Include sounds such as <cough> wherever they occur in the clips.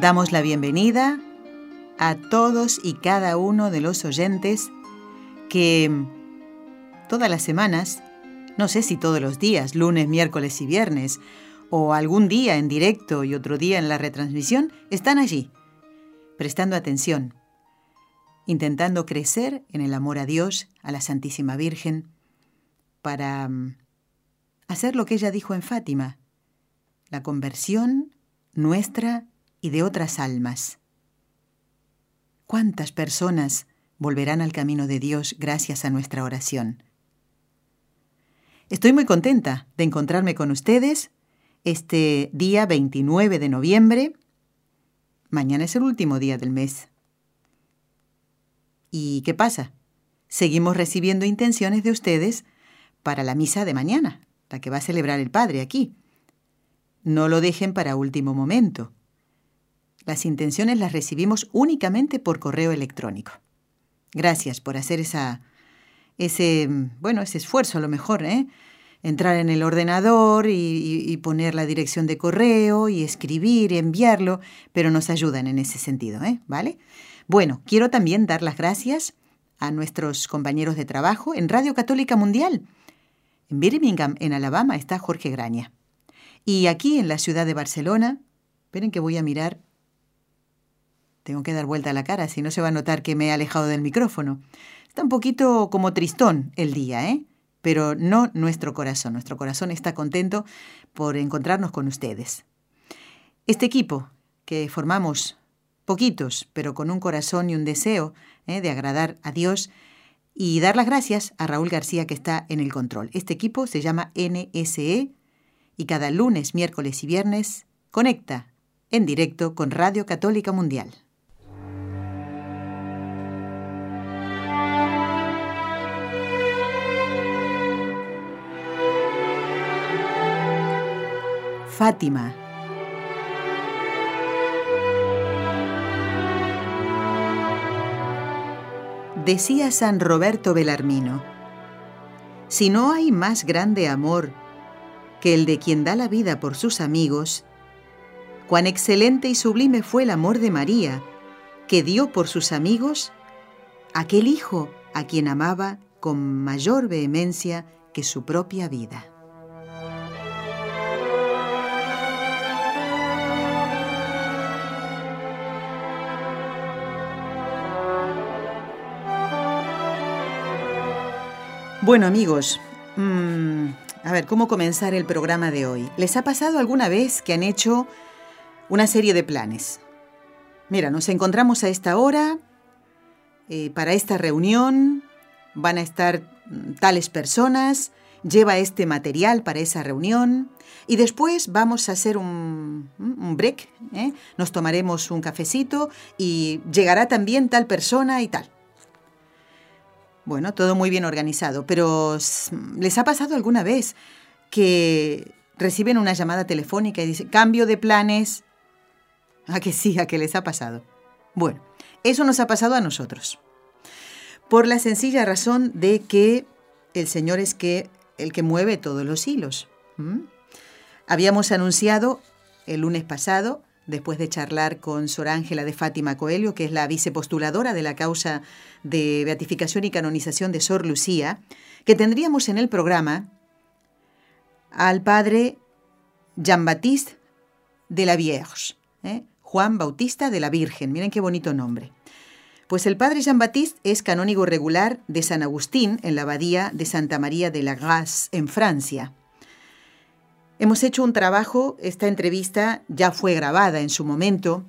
Damos la bienvenida a todos y cada uno de los oyentes que todas las semanas, no sé si todos los días, lunes, miércoles y viernes, o algún día en directo y otro día en la retransmisión, están allí, prestando atención, intentando crecer en el amor a Dios, a la Santísima Virgen, para mm, hacer lo que ella dijo en Fátima, la conversión nuestra y de otras almas. ¿Cuántas personas volverán al camino de Dios gracias a nuestra oración? Estoy muy contenta de encontrarme con ustedes este día 29 de noviembre. Mañana es el último día del mes. ¿Y qué pasa? Seguimos recibiendo intenciones de ustedes para la misa de mañana, la que va a celebrar el Padre aquí. No lo dejen para último momento. Las intenciones las recibimos únicamente por correo electrónico. Gracias por hacer esa, ese, bueno, ese esfuerzo a lo mejor, ¿eh? Entrar en el ordenador y, poner la dirección de correo y escribir y enviarlo, pero nos ayudan en ese sentido, ¿eh? ¿Vale? Bueno, quiero también dar las gracias a nuestros compañeros de trabajo en Radio Católica Mundial. En Birmingham, en Alabama, está Jorge Graña. Y aquí en la ciudad de Barcelona, esperen que voy a mirar tengo que dar vuelta a la cara, si no se va a notar que me he alejado del micrófono. Está un poquito como tristón el día, ¿eh? Pero no nuestro corazón. Nuestro corazón está contento por encontrarnos con ustedes. Este equipo que formamos poquitos, pero con un corazón y un deseo ¿eh? de agradar a Dios y dar las gracias a Raúl García que está en el control. Este equipo se llama NSE y cada lunes, miércoles y viernes conecta en directo con Radio Católica Mundial. Fátima. Decía San Roberto Belarmino, si no hay más grande amor que el de quien da la vida por sus amigos, cuán excelente y sublime fue el amor de María, que dio por sus amigos aquel hijo a quien amaba con mayor vehemencia que su propia vida. Bueno amigos, mm, a ver, ¿cómo comenzar el programa de hoy? ¿Les ha pasado alguna vez que han hecho una serie de planes? Mira, nos encontramos a esta hora, eh, para esta reunión, van a estar mm, tales personas, lleva este material para esa reunión y después vamos a hacer un, un break, ¿eh? nos tomaremos un cafecito y llegará también tal persona y tal. Bueno, todo muy bien organizado, pero ¿les ha pasado alguna vez que reciben una llamada telefónica y dicen, cambio de planes? ¿A que sí? ¿A que les ha pasado? Bueno, eso nos ha pasado a nosotros. Por la sencilla razón de que el Señor es que el que mueve todos los hilos. Habíamos anunciado el lunes pasado después de charlar con Sor Ángela de Fátima Coelho, que es la vicepostuladora de la causa de beatificación y canonización de Sor Lucía, que tendríamos en el programa al padre Jean-Baptiste de la Vierge, ¿eh? Juan Bautista de la Virgen, miren qué bonito nombre. Pues el padre Jean-Baptiste es canónigo regular de San Agustín en la abadía de Santa María de la Grasse, en Francia. Hemos hecho un trabajo, esta entrevista ya fue grabada en su momento,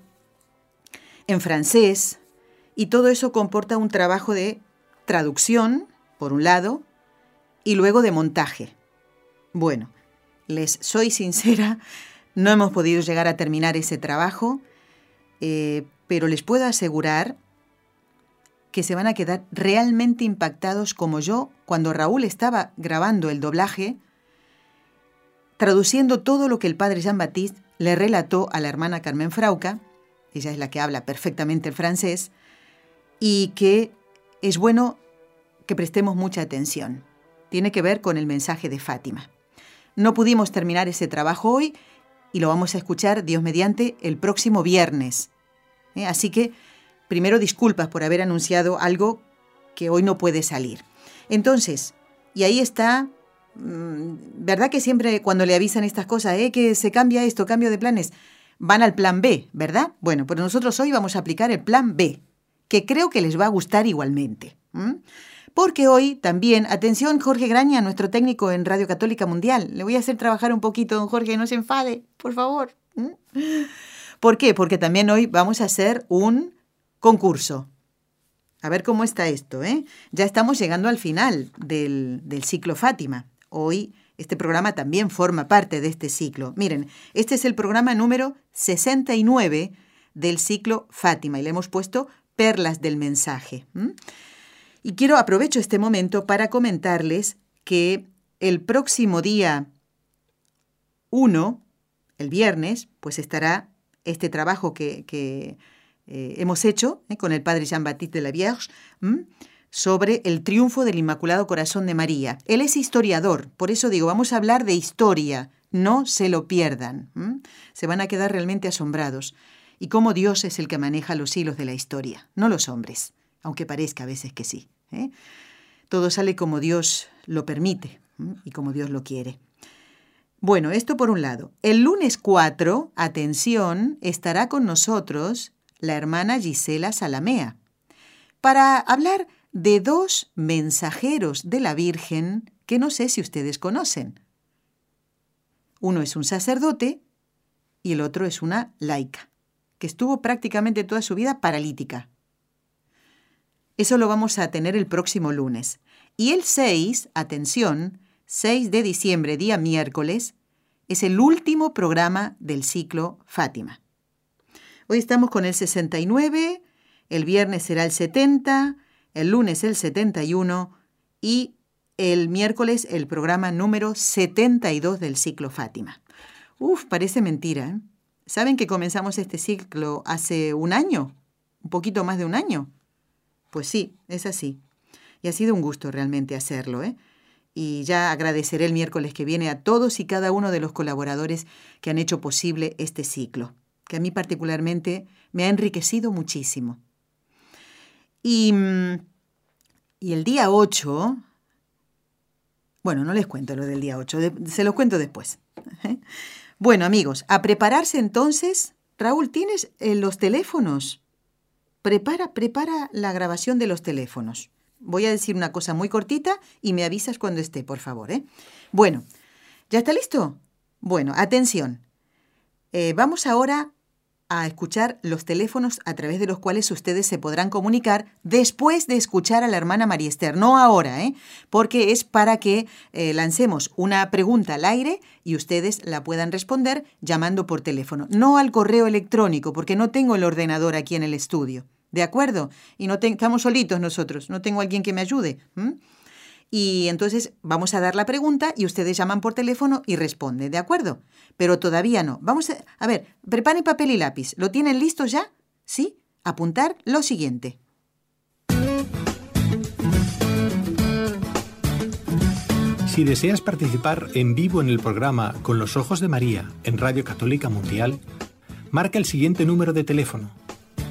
en francés, y todo eso comporta un trabajo de traducción, por un lado, y luego de montaje. Bueno, les soy sincera, no hemos podido llegar a terminar ese trabajo, eh, pero les puedo asegurar que se van a quedar realmente impactados como yo cuando Raúl estaba grabando el doblaje, traduciendo todo lo que el padre Jean-Baptiste le relató a la hermana Carmen Frauca, ella es la que habla perfectamente el francés, y que es bueno que prestemos mucha atención. Tiene que ver con el mensaje de Fátima. No pudimos terminar ese trabajo hoy y lo vamos a escuchar, Dios mediante, el próximo viernes. ¿Eh? Así que Primero disculpas por haber anunciado algo que hoy no puede salir. Entonces, y ahí está, ¿verdad que siempre cuando le avisan estas cosas, eh, que se cambia esto, cambio de planes, van al plan B, ¿verdad? Bueno, pues nosotros hoy vamos a aplicar el plan B, que creo que les va a gustar igualmente. Porque hoy también, atención Jorge Graña, nuestro técnico en Radio Católica Mundial, le voy a hacer trabajar un poquito, don Jorge, no se enfade, por favor. ¿Por qué? Porque también hoy vamos a hacer un Concurso. A ver cómo está esto, ¿eh? Ya estamos llegando al final del ciclo Fátima. Hoy este programa también forma parte de este ciclo. Miren, este es el programa número 69 del ciclo Fátima y le hemos puesto perlas del mensaje. Y quiero aprovecho este momento para comentarles que el próximo día 1, el viernes, pues estará este trabajo que, eh, hemos hecho eh, con el padre Jean-Baptiste de la Vierge sobre el triunfo del Inmaculado Corazón de María. Él es historiador, por eso digo, vamos a hablar de historia, no se lo pierdan. Se van a quedar realmente asombrados. Y cómo Dios es el que maneja los hilos de la historia, no los hombres, aunque parezca a veces que sí. ¿eh? Todo sale como Dios lo permite y como Dios lo quiere. Bueno, esto por un lado. El lunes 4, atención, estará con nosotros la hermana Gisela Salamea, para hablar de dos mensajeros de la Virgen que no sé si ustedes conocen. Uno es un sacerdote y el otro es una laica, que estuvo prácticamente toda su vida paralítica. Eso lo vamos a tener el próximo lunes. Y el 6, atención, 6 de diciembre, día miércoles, es el último programa del ciclo Fátima. Hoy estamos con el 69, el viernes será el 70, el lunes el 71 y el miércoles el programa número 72 del ciclo Fátima. Uf, parece mentira. ¿eh? ¿Saben que comenzamos este ciclo hace un año? ¿Un poquito más de un año? Pues sí, es así. Y ha sido un gusto realmente hacerlo, ¿eh? Y ya agradeceré el miércoles que viene a todos y cada uno de los colaboradores que han hecho posible este ciclo que a mí particularmente me ha enriquecido muchísimo. Y, mm, y el día 8, bueno, no les cuento lo del día 8, se los cuento después. ¿eh? <laughs> Bueno, amigos, a prepararse entonces. Raúl, ¿tienes eh, los teléfonos? Prepara, prepara la grabación de los teléfonos. Voy a decir una cosa muy cortita y me avisas cuando esté, por favor. ¿eh? Bueno, ¿ya está listo? Bueno, atención. vamos ahora a escuchar los teléfonos a través de los cuales ustedes se podrán comunicar después de escuchar a la hermana María Esther, no ahora, ¿eh? porque es para que eh, lancemos una pregunta al aire y ustedes la puedan responder llamando por teléfono, no al correo electrónico, porque no tengo el ordenador aquí en el estudio. ¿De acuerdo? Y no estamos solitos nosotros, no tengo alguien que me ayude. Y entonces vamos a dar la pregunta y ustedes llaman por teléfono y responden, ¿de acuerdo? Pero todavía no. Vamos a, a ver, preparen papel y lápiz. ¿Lo tienen listo ya? ¿Sí? Apuntar lo siguiente. Si deseas participar en vivo en el programa Con los Ojos de María en Radio Católica Mundial, marca el siguiente número de teléfono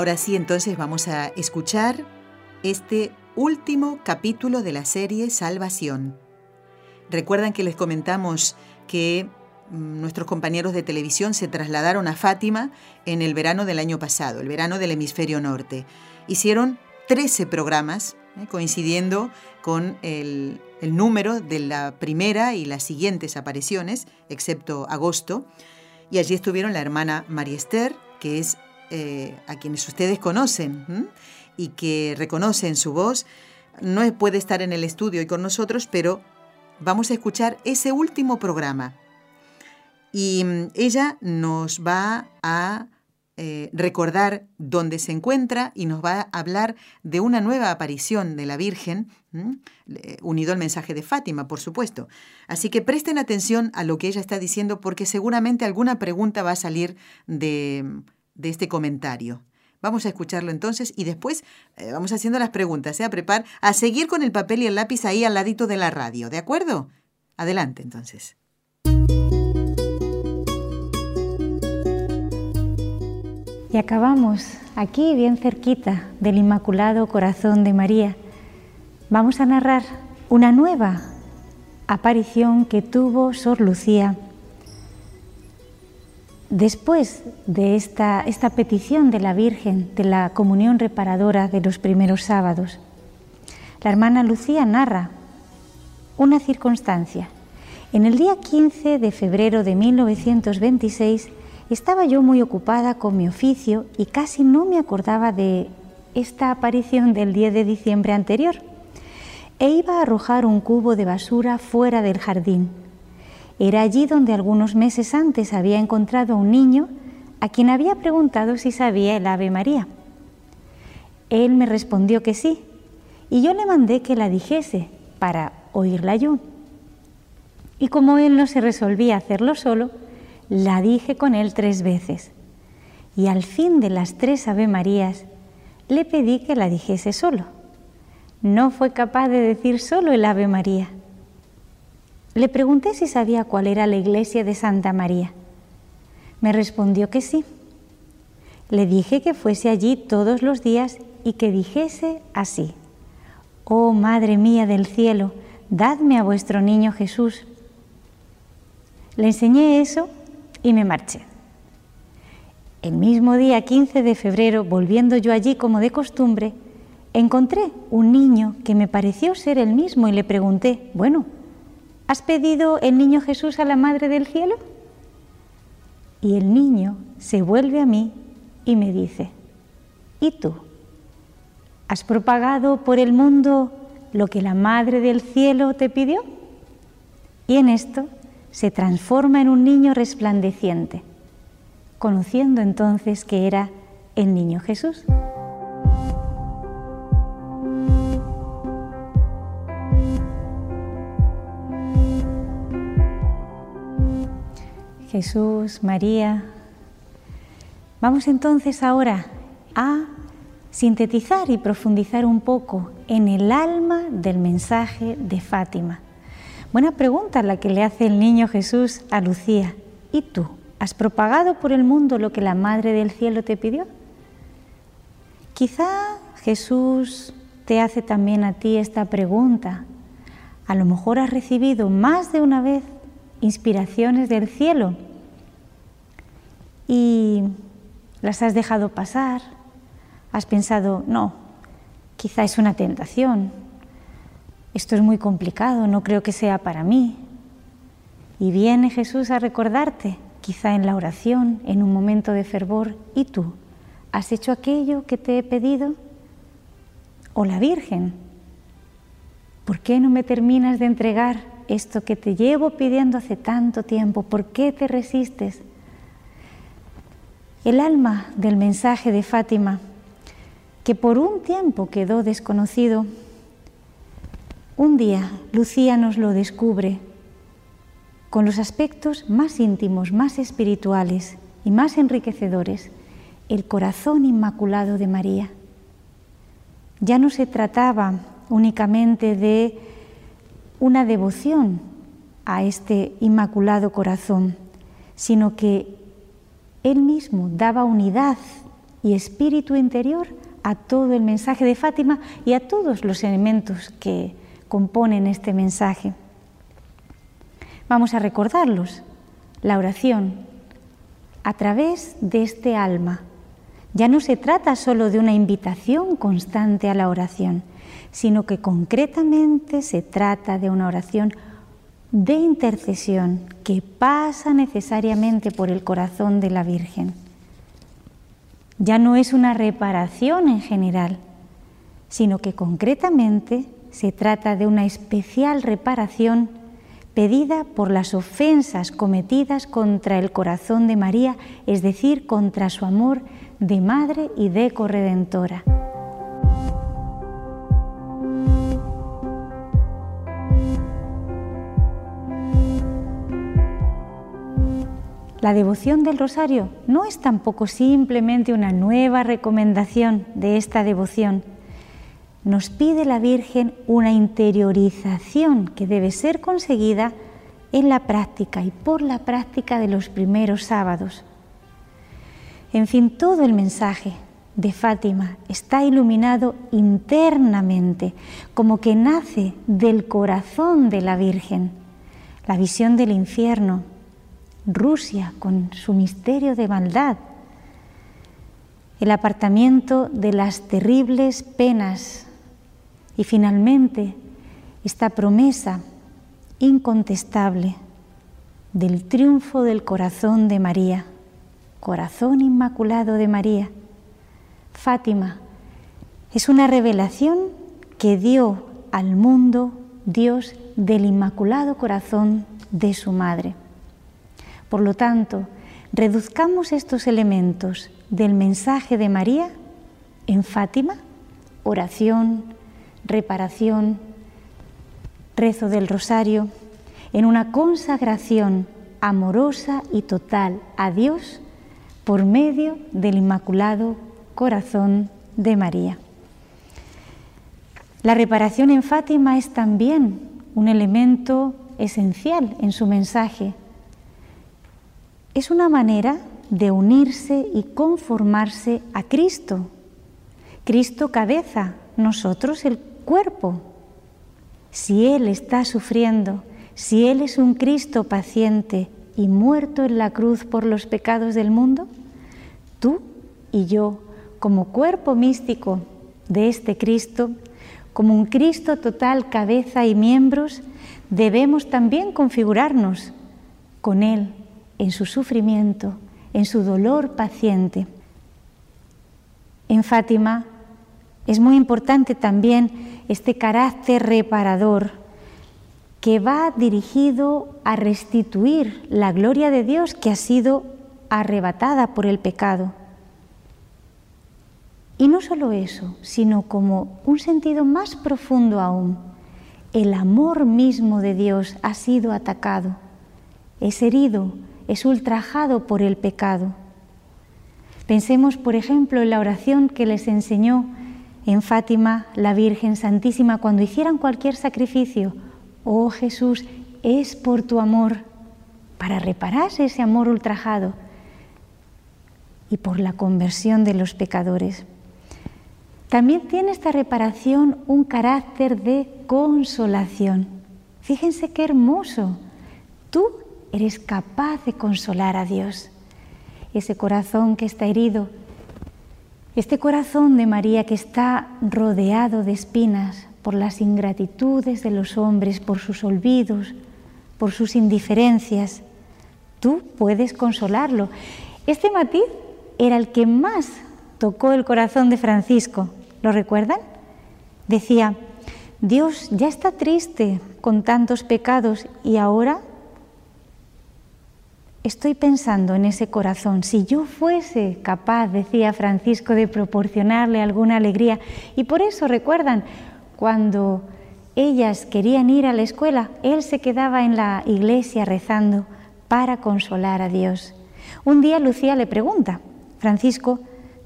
Ahora sí, entonces vamos a escuchar este último capítulo de la serie Salvación. Recuerdan que les comentamos que mm, nuestros compañeros de televisión se trasladaron a Fátima en el verano del año pasado, el verano del hemisferio norte. Hicieron 13 programas, ¿eh? coincidiendo con el, número de la primera y las siguientes apariciones, excepto agosto. Y allí estuvieron la hermana María Esther, que es eh, a quienes ustedes conocen y que reconocen su voz. No puede estar en el estudio y con nosotros, pero vamos a escuchar ese último programa. Y mm, ella nos va a eh, recordar dónde se encuentra y nos va a hablar de una nueva aparición de la Virgen, unido al mensaje de Fátima, por supuesto. Así que presten atención a lo que ella está diciendo porque seguramente alguna pregunta va a salir de, este comentario. Vamos a escucharlo entonces y después eh, vamos haciendo las preguntas, ¿eh? a prepar, a seguir con el papel y el lápiz ahí al ladito de la radio, ¿de acuerdo? Adelante entonces. Y acabamos aquí, bien cerquita del Inmaculado Corazón de María. Vamos a narrar una nueva aparición que tuvo Sor Lucía después de esta, petición de la Virgen de la comunión reparadora de los primeros sábados. La hermana Lucía narra una circunstancia. En el día 15 de febrero de 1926, estaba yo muy ocupada con mi oficio y casi no me acordaba de esta aparición del 10 de diciembre anterior. E iba a arrojar un cubo de basura fuera del jardín. Era allí donde algunos meses antes había encontrado a un niño a quien había preguntado si sabía el Ave María. Él me respondió que sí, y yo le mandé que la dijese para oírla yo. Y como él no se resolvía hacerlo solo, la dije con él tres veces. Y al fin de las tres Ave Marías, le pedí que la dijese solo. No fue capaz de decir solo el Ave María. Le pregunté si sabía cuál era la iglesia de Santa María. Me respondió que sí. Le dije que fuese allí todos los días y que dijese así, Oh Madre mía del cielo, dadme a vuestro niño Jesús. Le enseñé eso y me marché. El mismo día 15 de febrero, volviendo yo allí como de costumbre, encontré un niño que me pareció ser el mismo y le pregunté, bueno, ¿has pedido el niño Jesús a la Madre del Cielo? Y el niño se vuelve a mí y me dice, ¿y tú? ¿Has propagado por el mundo lo que la Madre del Cielo te pidió? Y en esto se transforma en un niño resplandeciente, conociendo entonces que era el niño Jesús. Jesús, María. Vamos entonces ahora a sintetizar y profundizar un poco en el alma del mensaje de Fátima Buena pregunta la que le hace el niño Jesús a Lucía. ¿Y tú? ¿Has propagado por el mundo lo que la Madre del Cielo te pidió? Quizá Jesús te hace también a ti esta pregunta. A lo mejor has recibido más de una vez inspiraciones del cielo y las has dejado pasar. Has pensado, no, quizá es una tentación, esto es muy complicado, no creo que sea para mí. Y viene Jesús a recordarte, quizá en la oración, en un momento de fervor, ¿y tú? ¿Has hecho aquello que te he pedido? ¿O la Virgen? ¿Por qué no me terminas de entregar esto que te llevo pidiendo hace tanto tiempo? ¿Por qué te resistes? El alma del mensaje de Fátima, que por un tiempo quedó desconocido, un día Lucía nos lo descubre con los aspectos más íntimos, más espirituales y más enriquecedores, el corazón inmaculado de María. Ya no se trataba únicamente de una devoción a este inmaculado corazón, sino que él mismo daba unidad y espíritu interior a todo el mensaje de Fátima y a todos los elementos que componen este mensaje. Vamos a recordarlos. la oración a través de este alma. Ya no se trata solo de una invitación constante a la oración, sino que concretamente se trata de una oración de intercesión que pasa necesariamente por el corazón de la Virgen. Ya no es una reparación en general, sino que concretamente se trata de una especial reparación pedida por las ofensas cometidas contra el corazón de María, es decir, contra su amor de madre y de corredentora. La devoción del rosario no es tampoco simplemente una nueva recomendación de esta devoción. Nos pide la Virgen una interiorización que debe ser conseguida en la práctica y por la práctica de los primeros sábados. En fin, todo el mensaje de Fátima está iluminado internamente, como que nace del corazón de la Virgen. La visión del infierno, Rusia con su misterio de maldad, el apartamiento de las terribles penas y finalmente esta promesa incontestable del triunfo del corazón de María, corazón inmaculado de María. Fátima es una revelación que dio al mundo Dios del inmaculado corazón de su madre. Por lo tanto, reduzcamos estos elementos del mensaje de María en Fátima, oración, reparación, rezo del rosario, en una consagración amorosa y total a Dios por medio del Inmaculado Corazón de María. La reparación en Fátima es también un elemento esencial en su mensaje es una manera de unirse y conformarse a Cristo. Cristo cabeza, nosotros el cuerpo. Si Él está sufriendo, si Él es un Cristo paciente y muerto en la cruz por los pecados del mundo, tú y yo, como cuerpo místico de este Cristo, como un Cristo total, cabeza y miembros, debemos también configurarnos con Él en su sufrimiento, en su dolor paciente. En Fátima es muy importante también este carácter reparador que va dirigido a restituir la gloria de Dios que ha sido arrebatada por el pecado. Y no solo eso, sino como un sentido más profundo aún, el amor mismo de Dios ha sido atacado, es herido, es ultrajado por el pecado. Pensemos, por ejemplo, en la oración que les enseñó en Fátima la Virgen Santísima cuando hicieran cualquier sacrificio. Oh Jesús, es por tu amor, para reparar ese amor ultrajado y por la conversión de los pecadores. También tiene esta reparación un carácter de consolación. Fíjense qué hermoso. Tú eres capaz de consolar a Dios. Ese corazón que está herido, este corazón de María que está rodeado de espinas por las ingratitudes de los hombres, por sus olvidos, por sus indiferencias, tú puedes consolarlo. Este matiz era el que más tocó el corazón de Francisco. ¿Lo recuerdan? Decía, Dios ya está triste con tantos pecados y ahora Estoy pensando en ese corazón, si yo fuese capaz, decía Francisco, de proporcionarle alguna alegría. Y por eso recuerdan, cuando ellas querían ir a la escuela, él se quedaba en la iglesia rezando para consolar a Dios. Un día Lucía le pregunta, Francisco,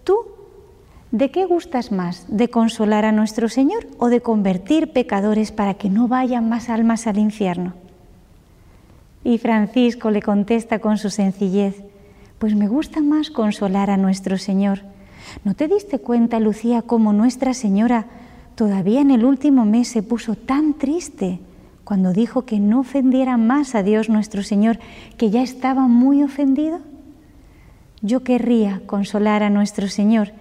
¿tú de qué gustas más? ¿De consolar a nuestro Señor o de convertir pecadores para que no vayan más almas al infierno? Y Francisco le contesta con su sencillez, pues me gusta más consolar a nuestro Señor. ¿No te diste cuenta, Lucía, cómo Nuestra Señora todavía en el último mes se puso tan triste cuando dijo que no ofendiera más a Dios nuestro Señor, que ya estaba muy ofendido? Yo querría consolar a nuestro Señor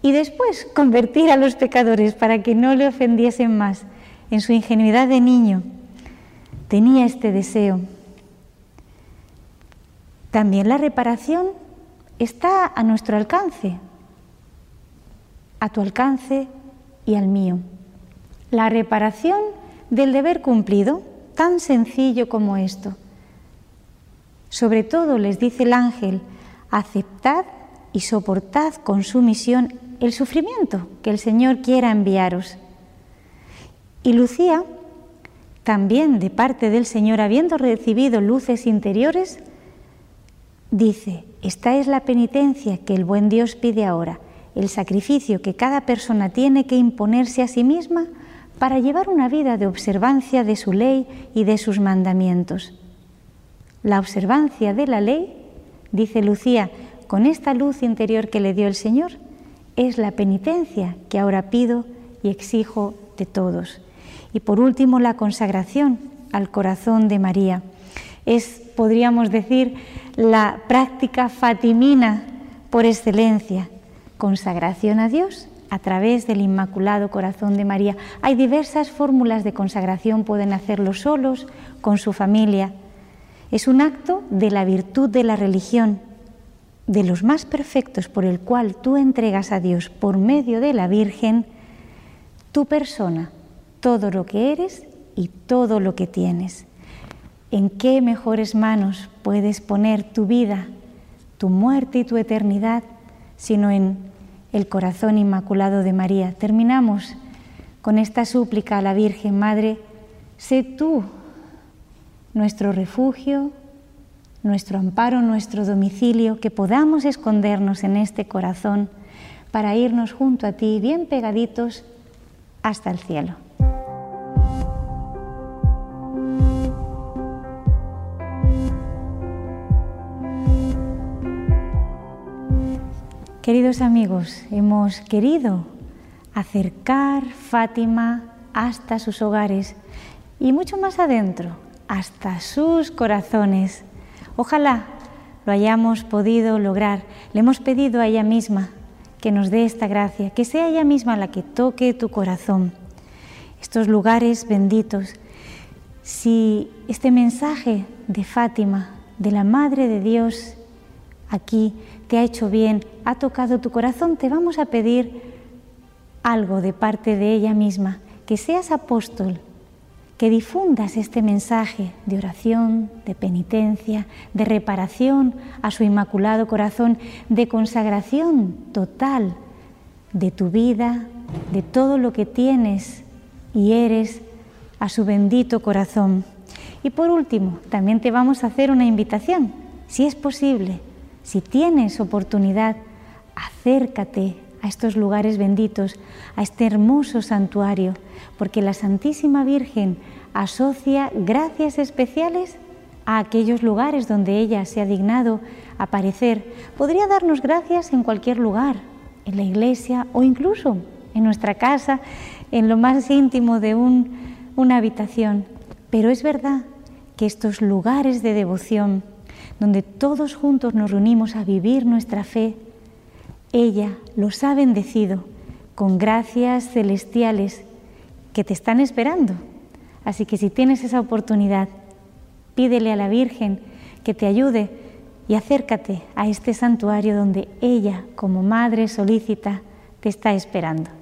y después convertir a los pecadores para que no le ofendiesen más. En su ingenuidad de niño tenía este deseo. También la reparación está a nuestro alcance, a tu alcance y al mío. La reparación del deber cumplido, tan sencillo como esto. Sobre todo les dice el ángel, aceptad y soportad con sumisión el sufrimiento que el Señor quiera enviaros. Y Lucía, también de parte del Señor, habiendo recibido luces interiores, dice, esta es la penitencia que el buen Dios pide ahora, el sacrificio que cada persona tiene que imponerse a sí misma para llevar una vida de observancia de su ley y de sus mandamientos. La observancia de la ley, dice Lucía, con esta luz interior que le dio el Señor, es la penitencia que ahora pido y exijo de todos. Y por último, la consagración al corazón de María. Es, podríamos decir, la práctica fatimina por excelencia, consagración a Dios a través del Inmaculado Corazón de María. Hay diversas fórmulas de consagración, pueden hacerlo solos, con su familia. Es un acto de la virtud de la religión, de los más perfectos por el cual tú entregas a Dios por medio de la Virgen tu persona, todo lo que eres y todo lo que tienes. ¿En qué mejores manos puedes poner tu vida, tu muerte y tu eternidad, sino en el corazón inmaculado de María. Terminamos con esta súplica a la Virgen Madre, sé tú nuestro refugio, nuestro amparo, nuestro domicilio, que podamos escondernos en este corazón para irnos junto a ti, bien pegaditos, hasta el cielo. Queridos amigos, hemos querido acercar Fátima hasta sus hogares y mucho más adentro, hasta sus corazones. Ojalá lo hayamos podido lograr. Le hemos pedido a ella misma que nos dé esta gracia, que sea ella misma la que toque tu corazón. Estos lugares benditos. Si este mensaje de Fátima, de la Madre de Dios, aquí te ha hecho bien, ha tocado tu corazón, te vamos a pedir algo de parte de ella misma, que seas apóstol, que difundas este mensaje de oración, de penitencia, de reparación a su inmaculado corazón, de consagración total de tu vida, de todo lo que tienes y eres a su bendito corazón. Y por último, también te vamos a hacer una invitación, si es posible, si tienes oportunidad, acércate a estos lugares benditos, a este hermoso santuario, porque la Santísima Virgen asocia gracias especiales a aquellos lugares donde ella se ha dignado aparecer. Podría darnos gracias en cualquier lugar, en la iglesia o incluso en nuestra casa, en lo más íntimo de una habitación. Pero es verdad que estos lugares de devoción, donde todos juntos nos reunimos a vivir nuestra fe, ella los ha bendecido con gracias celestiales que te están esperando. Así que si tienes esa oportunidad, pídele a la Virgen que te ayude y acércate a este santuario donde ella, como madre solícita, te está esperando.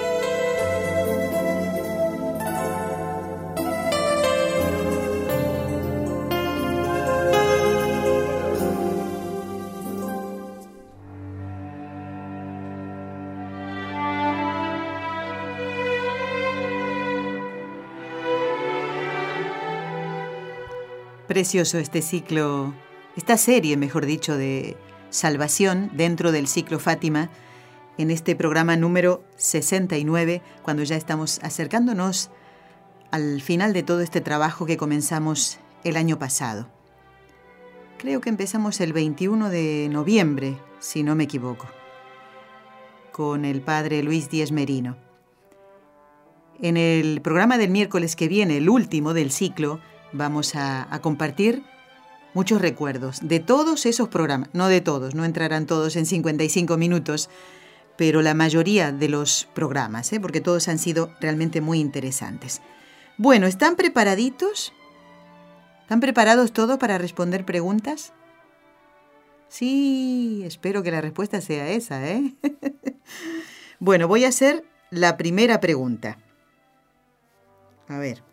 Precioso este ciclo, esta serie, mejor dicho, de salvación dentro del ciclo Fátima, en este programa número 69, cuando ya estamos acercándonos al final de todo este trabajo que comenzamos el año pasado. Creo que empezamos el 21 de noviembre, si no me equivoco, con el padre Luis Díez Merino. En el programa del miércoles que viene, el último del ciclo, vamos a, compartir muchos recuerdos de todos esos programas. No de todos, no entrarán todos en 55 minutos, pero la mayoría de los programas, ¿eh? porque todos han sido realmente muy interesantes. Bueno, ¿están preparaditos? ¿Están preparados todos para responder preguntas? Sí, espero que la respuesta sea esa, ¿eh? <laughs> bueno, voy a hacer la primera pregunta. A ver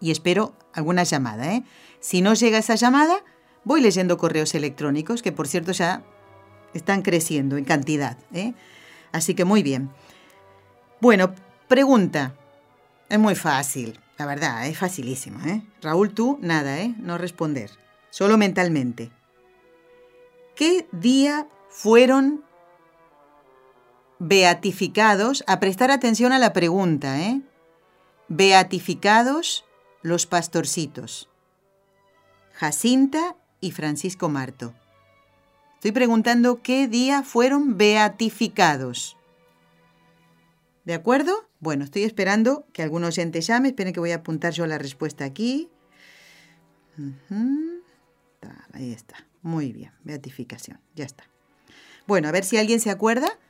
y espero alguna llamada. ¿eh? Si no llega esa llamada, voy leyendo correos electrónicos, que por cierto ya están creciendo en cantidad. ¿eh? Así que muy bien. Bueno, pregunta. Es muy fácil, la verdad, es facilísimo. ¿eh? Raúl, tú nada, ¿eh? no responder, solo mentalmente. ¿Qué día fueron beatificados? A prestar atención a la pregunta, ¿eh? Beatificados los pastorcitos. Jacinta y Francisco Marto. Estoy preguntando qué día fueron beatificados. ¿De acuerdo? Bueno, estoy esperando que algún oyente llame. Esperen que voy a apuntar yo la respuesta aquí. Ahí está. Muy bien. Beatificación. Ya está. Bueno, a ver si alguien se acuerda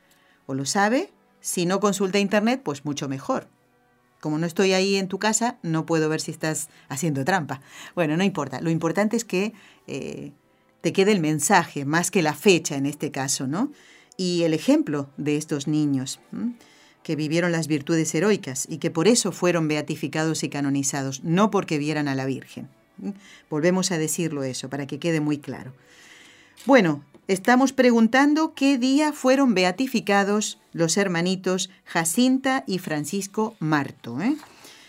o lo sabe. Si no consulta internet, pues mucho mejor como no estoy ahí en tu casa, no puedo ver si estás haciendo trampa. Bueno, no importa. Lo importante es que eh, te quede el mensaje, más que la fecha en este caso, ¿no? Y el ejemplo de estos niños que vivieron las virtudes heroicas y que por eso fueron beatificados y canonizados, no porque vieran a la Virgen. Volvemos a decirlo eso, para que quede muy claro. Bueno, Estamos preguntando qué día fueron beatificados los hermanitos Jacinta y Francisco Marto. ¿eh?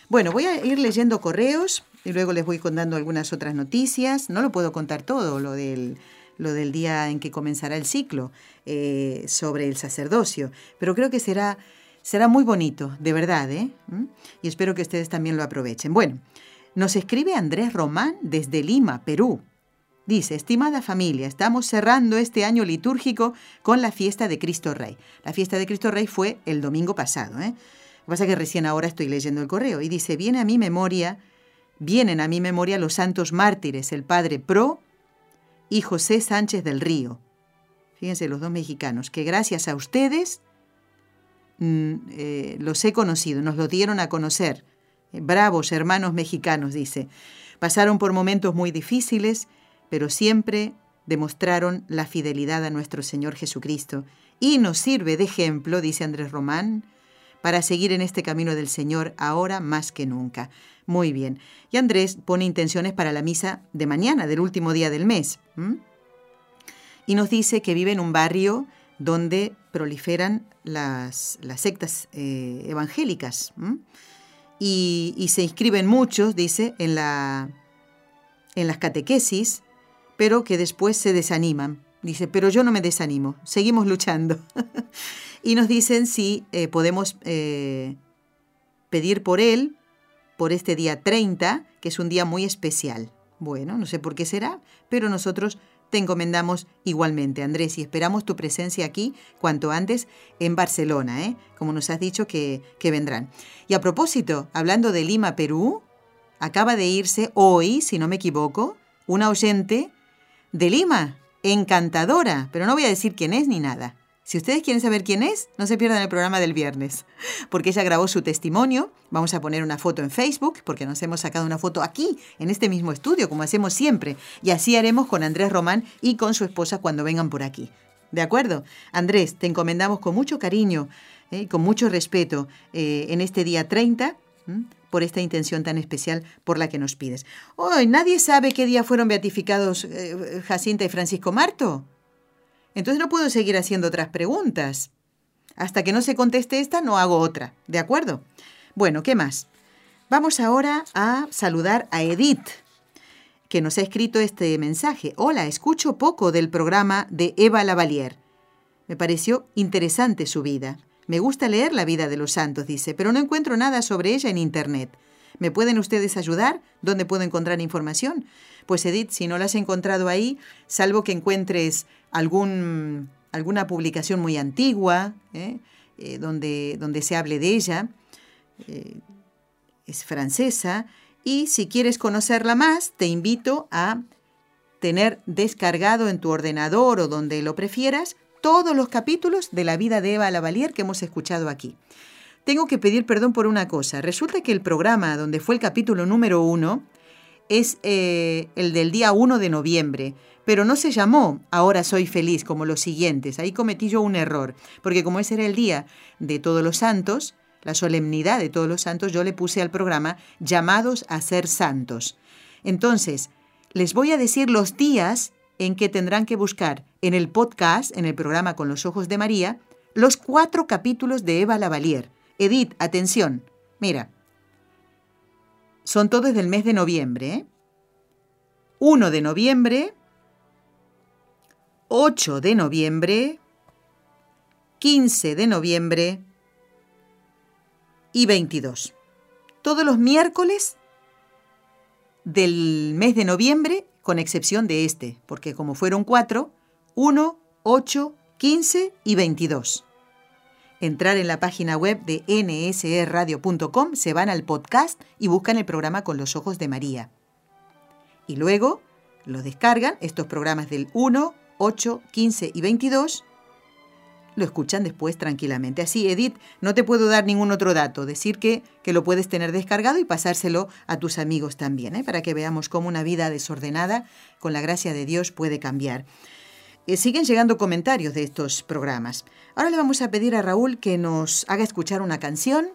Bueno, voy a ir leyendo correos y luego les voy contando algunas otras noticias. No lo puedo contar todo, lo del, lo del día en que comenzará el ciclo eh, sobre el sacerdocio, pero creo que será, será muy bonito, de verdad, ¿eh? ¿Mm? y espero que ustedes también lo aprovechen. Bueno, nos escribe Andrés Román desde Lima, Perú. Dice, estimada familia, estamos cerrando este año litúrgico con la fiesta de Cristo Rey. La fiesta de Cristo Rey fue el domingo pasado. ¿eh? Lo que pasa es que recién ahora estoy leyendo el correo y dice, viene a mi memoria, vienen a mi memoria los santos mártires, el padre Pro y José Sánchez del Río. Fíjense, los dos mexicanos, que gracias a ustedes mm, eh, los he conocido, nos lo dieron a conocer. bravos hermanos mexicanos, dice. Pasaron por momentos muy difíciles pero siempre demostraron la fidelidad a nuestro Señor Jesucristo y nos sirve de ejemplo, dice Andrés Román, para seguir en este camino del Señor ahora más que nunca. Muy bien. Y Andrés pone intenciones para la misa de mañana, del último día del mes. Y nos dice que vive en un barrio donde proliferan las, sectas eh, evangélicas. Y, se inscriben muchos, dice, en las catequesis pero que después se desaniman. Dice, pero yo no me desanimo, seguimos luchando. <laughs> y nos dicen si eh, podemos eh, pedir por él, por este día 30, que es un día muy especial. Bueno, no sé por qué será, pero nosotros te encomendamos igualmente, Andrés, y esperamos tu presencia aquí cuanto antes en Barcelona, ¿eh? como nos has dicho que, que vendrán. Y a propósito, hablando de Lima, Perú, acaba de irse hoy, si no me equivoco, una oyente de Lima, encantadora, pero no voy a decir quién es ni nada. Si ustedes quieren saber quién es, no se pierdan el programa del viernes, porque ella grabó su testimonio. Vamos a poner una foto en Facebook, porque nos hemos sacado una foto aquí, en este mismo estudio, como hacemos siempre. Y así haremos con Andrés Román y con su esposa cuando vengan por aquí. ¿De acuerdo? Andrés, te encomendamos con mucho cariño, y eh, con mucho respeto, eh, en este día 30 por esta intención tan especial por la que nos pides. Hoy nadie sabe qué día fueron beatificados eh, Jacinta y Francisco Marto. Entonces no puedo seguir haciendo otras preguntas. Hasta que no se conteste esta, no hago otra. ¿De acuerdo? Bueno, ¿qué más? Vamos ahora a saludar a Edith, que nos ha escrito este mensaje. Hola, escucho poco del programa de Eva Lavalier. Me pareció interesante su vida. Me gusta leer la vida de los santos, dice, pero no encuentro nada sobre ella en Internet. ¿Me pueden ustedes ayudar? ¿Dónde puedo encontrar información? Pues Edith, si no la has encontrado ahí, salvo que encuentres alguna publicación muy antigua, ¿eh? Eh, donde, donde se hable de ella, eh, es francesa, y si quieres conocerla más, te invito a tener descargado en tu ordenador o donde lo prefieras todos los capítulos de la vida de Eva Lavalier que hemos escuchado aquí. Tengo que pedir perdón por una cosa. Resulta que el programa donde fue el capítulo número uno es eh, el del día 1 de noviembre, pero no se llamó Ahora soy feliz como los siguientes. Ahí cometí yo un error, porque como ese era el día de todos los santos, la solemnidad de todos los santos, yo le puse al programa llamados a ser santos. Entonces, les voy a decir los días en que tendrán que buscar en el podcast, en el programa Con los Ojos de María, los cuatro capítulos de Eva Lavalier. Edith, atención, mira, son todos del mes de noviembre. 1 ¿eh? de noviembre, 8 de noviembre, 15 de noviembre y 22. Todos los miércoles del mes de noviembre, con excepción de este, porque como fueron cuatro, 1, 8, 15 y 22 entrar en la página web de nsradio.com, se van al podcast y buscan el programa Con los Ojos de María. Y luego lo descargan, estos programas del 1, 8, 15 y 22, lo escuchan después tranquilamente. Así, Edith, no te puedo dar ningún otro dato, decir que, que lo puedes tener descargado y pasárselo a tus amigos también, ¿eh? para que veamos cómo una vida desordenada, con la gracia de Dios, puede cambiar. Eh, siguen llegando comentarios de estos programas. Ahora le vamos a pedir a Raúl que nos haga escuchar una canción,